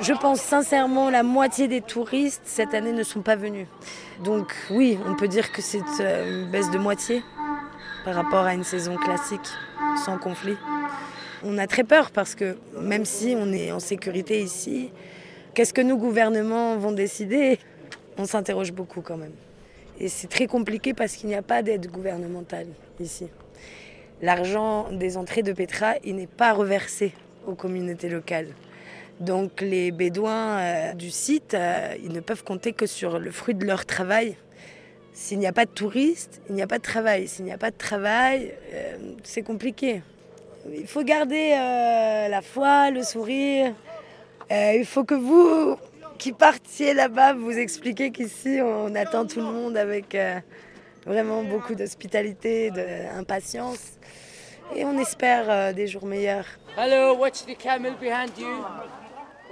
Je pense sincèrement la moitié des touristes cette année ne sont pas venus. Donc oui, on peut dire que c'est euh, une baisse de moitié par rapport à une saison classique sans conflit. On a très peur parce que même si on est en sécurité ici, qu'est-ce que nos gouvernements vont décider? On s'interroge beaucoup quand même. Et c'est très compliqué parce qu'il n'y a pas d'aide gouvernementale ici. L'argent des entrées de Petra, il n'est pas reversé aux communautés locales. Donc les Bédouins euh, du site, euh, ils ne peuvent compter que sur le fruit de leur travail. S'il n'y a pas de touristes, il n'y a pas de travail. S'il n'y a pas de travail, euh, c'est compliqué. il faut garder la foi, le sourire. Il faut que vous, qui partiez là-bas, vous expliquiez qu'ici, on attend tout le monde avec vraiment beaucoup d'hospitalité, d'impatience. Et on espère des jours meilleurs. Hello, watch the camel behind you?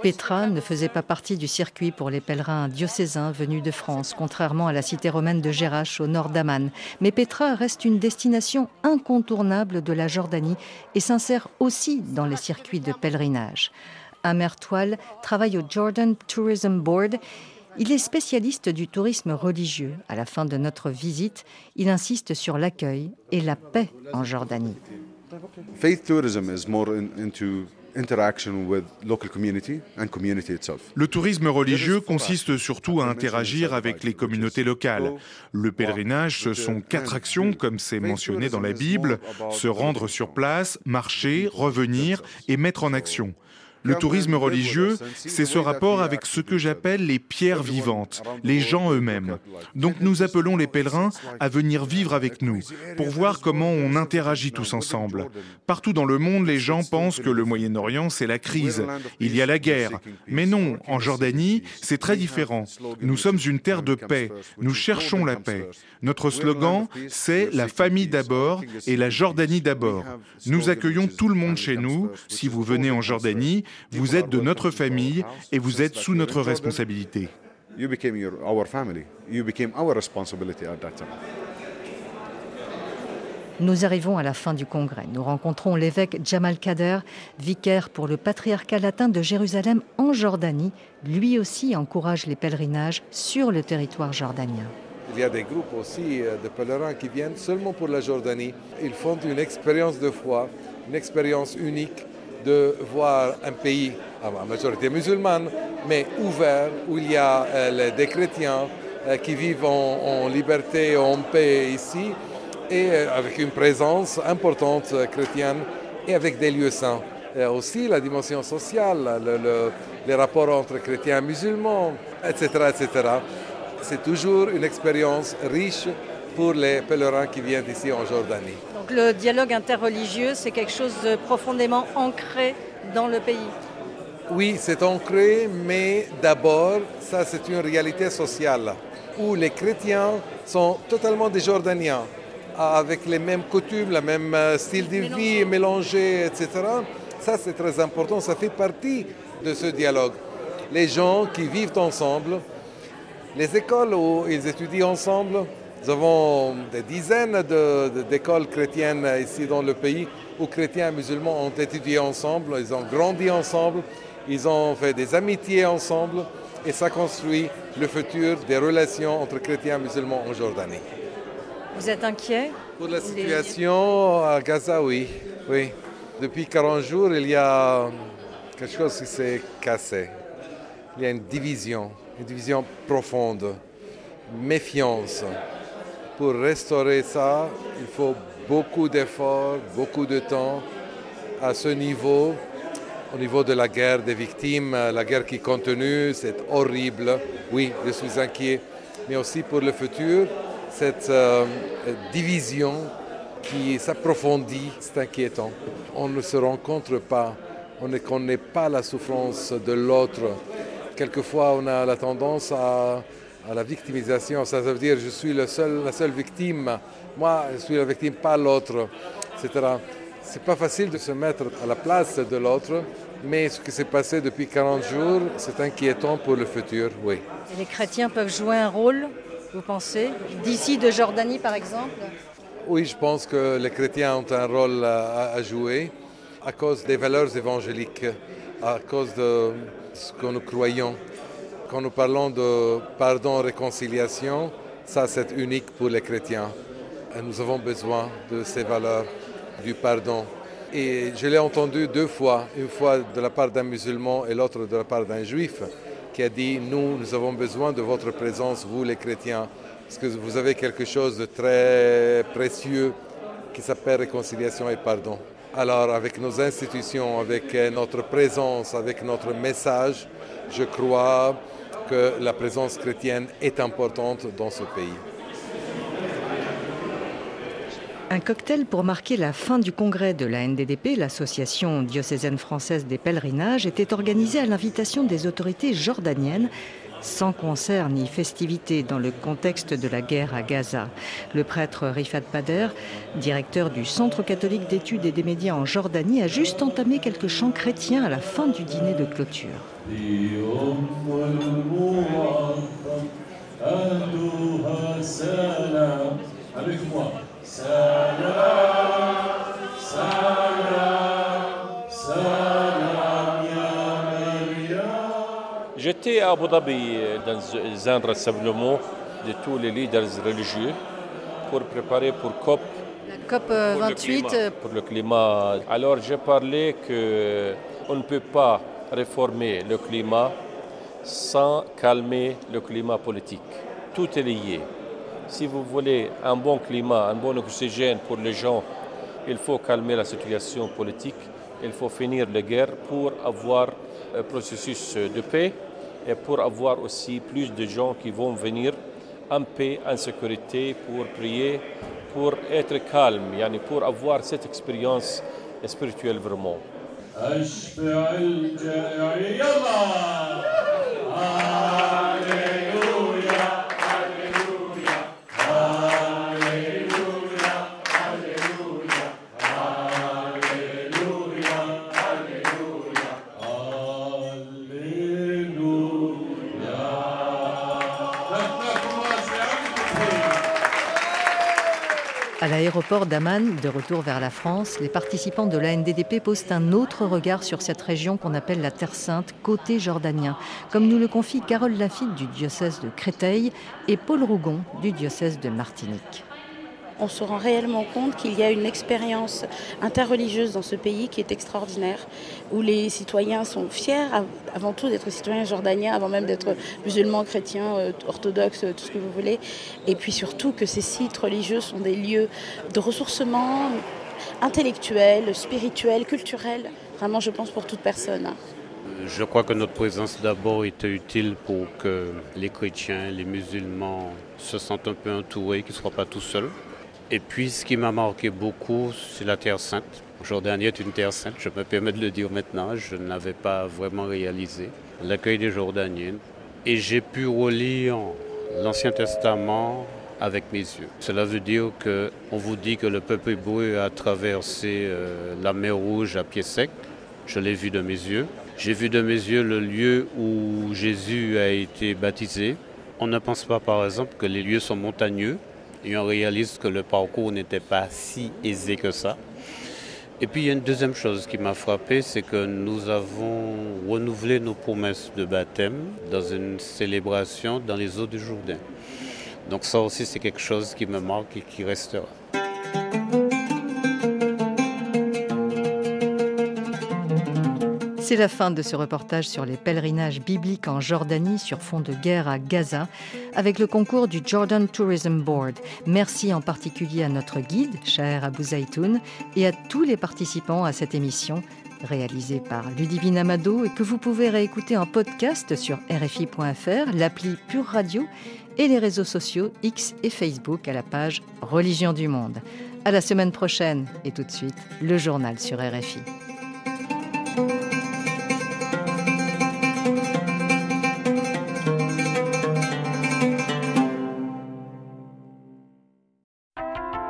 Petra ne faisait pas partie du circuit pour les pèlerins diocésains venus de France, contrairement à la cité romaine de Gérache au nord d'Amman. Mais Petra reste une destination incontournable de la Jordanie et s'insère aussi dans les circuits de pèlerinage. Amer Toile travaille au Jordan Tourism Board. Il est spécialiste du tourisme religieux. À la fin de notre visite, il insiste sur l'accueil et la paix en Jordanie. Faith tourism is more into le tourisme religieux consiste surtout à interagir avec les communautés locales. Le pèlerinage, ce sont quatre actions, comme c'est mentionné dans la Bible, se rendre sur place, marcher, revenir et mettre en action. Le tourisme religieux, c'est ce rapport avec ce que j'appelle les pierres vivantes, les gens eux-mêmes. Donc nous appelons les pèlerins à venir vivre avec nous, pour voir comment on interagit tous ensemble. Partout dans le monde, les gens pensent que le Moyen-Orient, c'est la crise, il y a la guerre. Mais non, en Jordanie, c'est très différent. Nous sommes une terre de paix, nous cherchons la paix. Notre slogan, c'est la famille d'abord et la Jordanie d'abord. Nous accueillons tout le monde chez nous. Si vous venez en Jordanie, vous êtes de notre famille et vous êtes sous notre responsabilité. Nous arrivons à la fin du congrès. Nous rencontrons l'évêque Jamal Kader, vicaire pour le patriarcat latin de Jérusalem en Jordanie. Lui aussi encourage les pèlerinages sur le territoire jordanien. Il y a des groupes aussi euh, de pèlerins qui viennent seulement pour la Jordanie. Ils font une expérience de foi, une expérience unique de voir un pays à majorité musulmane, mais ouvert, où il y a euh, des chrétiens euh, qui vivent en, liberté, en paix ici, et euh, avec une présence importante chrétienne et avec des lieux saints. aussi la dimension sociale, les rapports entre chrétiens et musulmans, etc. etc. C'est toujours une expérience riche pour les pèlerins qui viennent ici en Jordanie le dialogue interreligieux, c'est quelque chose de profondément ancré dans le pays. Oui, c'est ancré, mais d'abord, ça c'est une réalité sociale où les chrétiens sont totalement des Jordaniens, avec les mêmes coutumes, le même euh, style de vie mélangé, etc. Ça c'est très important, ça fait partie de ce dialogue. Les gens qui vivent ensemble, les écoles où ils étudient ensemble, nous avons des dizaines d'écoles chrétiennes ici dans le pays où chrétiens et musulmans ont étudié ensemble, ils ont grandi ensemble, ils ont fait des amitiés ensemble et ça construit le futur des relations entre chrétiens et musulmans en Jordanie. Vous êtes inquiet? Pour la situation à Gaza, oui. oui. Depuis 40 jours, il y a quelque chose qui s'est cassé. Il y a une division, une division profonde, méfiance. Pour restaurer ça, il faut beaucoup d'efforts, beaucoup de temps à ce niveau. Au niveau de la guerre des victimes, la guerre qui continue, c'est horrible. Oui, je suis inquiet. Mais aussi pour le futur, cette euh, division qui s'approfondit, c'est inquiétant. On ne se rencontre pas, on ne connaît pas la souffrance de l'autre. Quelquefois, on a la tendance à à la victimisation. Ça veut dire je suis le seul, la seule victime. Moi, je suis la victime, pas l'autre, etc. C'est pas facile de se mettre à la place de l'autre, mais ce qui s'est passé depuis 40 jours, c'est inquiétant pour le futur, oui. les chrétiens peuvent jouer un rôle, vous pensez, d'ici de Jordanie par exemple? Oui, je pense que les chrétiens ont un rôle à jouer à cause des valeurs évangéliques, à cause de ce que nous croyons. Quand nous parlons de pardon, réconciliation, ça c'est unique pour les chrétiens. Nous avons besoin de ces valeurs, du pardon. Et je l'ai entendu deux fois, une fois de la part d'un musulman et l'autre de la part d'un juif, qui a dit, nous, nous avons besoin de votre présence, vous les chrétiens, parce que vous avez quelque chose de très précieux qui s'appelle réconciliation et pardon? Alors avec nos institutions, avec notre présence, avec notre message, je crois la présence chrétienne est importante dans ce pays. Un cocktail pour marquer la fin du congrès de la NDDP, l'association diocésaine française des pèlerinages, était organisé à l'invitation des autorités jordaniennes sans concert ni festivité dans le contexte de la guerre à Gaza. Le prêtre Rifat Pader, directeur du Centre catholique d'études et des médias en Jordanie, a juste entamé quelques chants chrétiens à la fin du dîner de clôture. J'étais à Abu Dhabi dans un rassemblement de tous les leaders religieux pour préparer pour COP. La COP 28. Pour le, pour le climat. Alors j'ai parlé qu'on ne peut pas réformer le climat sans calmer le climat politique. Tout est lié. Si vous voulez un bon climat, un bon oxygène pour les gens, il faut calmer la situation politique, il faut finir les guerres pour avoir un processus de paix et pour avoir aussi plus de gens qui vont venir en paix, en sécurité, pour prier, pour être calme, pour avoir cette expérience spirituelle vraiment. L'aéroport d'Amman, de retour vers la France, les participants de la NDDP posent un autre regard sur cette région qu'on appelle la Terre Sainte, côté jordanien, comme nous le confie Carole Lafitte du diocèse de Créteil et Paul Rougon du diocèse de Martinique on se rend réellement compte qu'il y a une expérience interreligieuse dans ce pays qui est extraordinaire, où les citoyens sont fiers avant tout d'être citoyens jordaniens, avant même d'être musulmans, chrétiens, euh, orthodoxes, tout ce que vous voulez, et puis surtout que ces sites religieux sont des lieux de ressourcement intellectuel, spirituel, culturel, vraiment je pense pour toute personne. Je crois que notre présence d'abord était utile pour que les chrétiens, les musulmans se sentent un peu entourés, qu'ils ne soient pas tout seuls. Et puis ce qui m'a marqué beaucoup, c'est la Terre Sainte. Jordanie est une Terre Sainte, je me permets de le dire maintenant, je n'avais pas vraiment réalisé l'accueil des Jordaniens. Et j'ai pu relire l'Ancien Testament avec mes yeux. Cela veut dire qu'on vous dit que le peuple hébreu a traversé euh, la mer Rouge à pied sec. Je l'ai vu de mes yeux. J'ai vu de mes yeux le lieu où Jésus a été baptisé. On ne pense pas par exemple que les lieux sont montagneux et on réalise que le parcours n'était pas si aisé que ça. Et puis il y a une deuxième chose qui m'a frappé, c'est que nous avons renouvelé nos promesses de baptême dans une célébration dans les eaux du Jourdain. Donc ça aussi c'est quelque chose qui me marque et qui restera. C'est la fin de ce reportage sur les pèlerinages bibliques en Jordanie sur fond de guerre à Gaza, avec le concours du Jordan Tourism Board. Merci en particulier à notre guide, Shaher Abou Zaitoun, et à tous les participants à cette émission, réalisée par Ludivine Amado et que vous pouvez réécouter en podcast sur RFI.fr, l'appli Pure Radio et les réseaux sociaux X et Facebook à la page Religion du Monde. À la semaine prochaine et tout de suite, le journal sur RFI.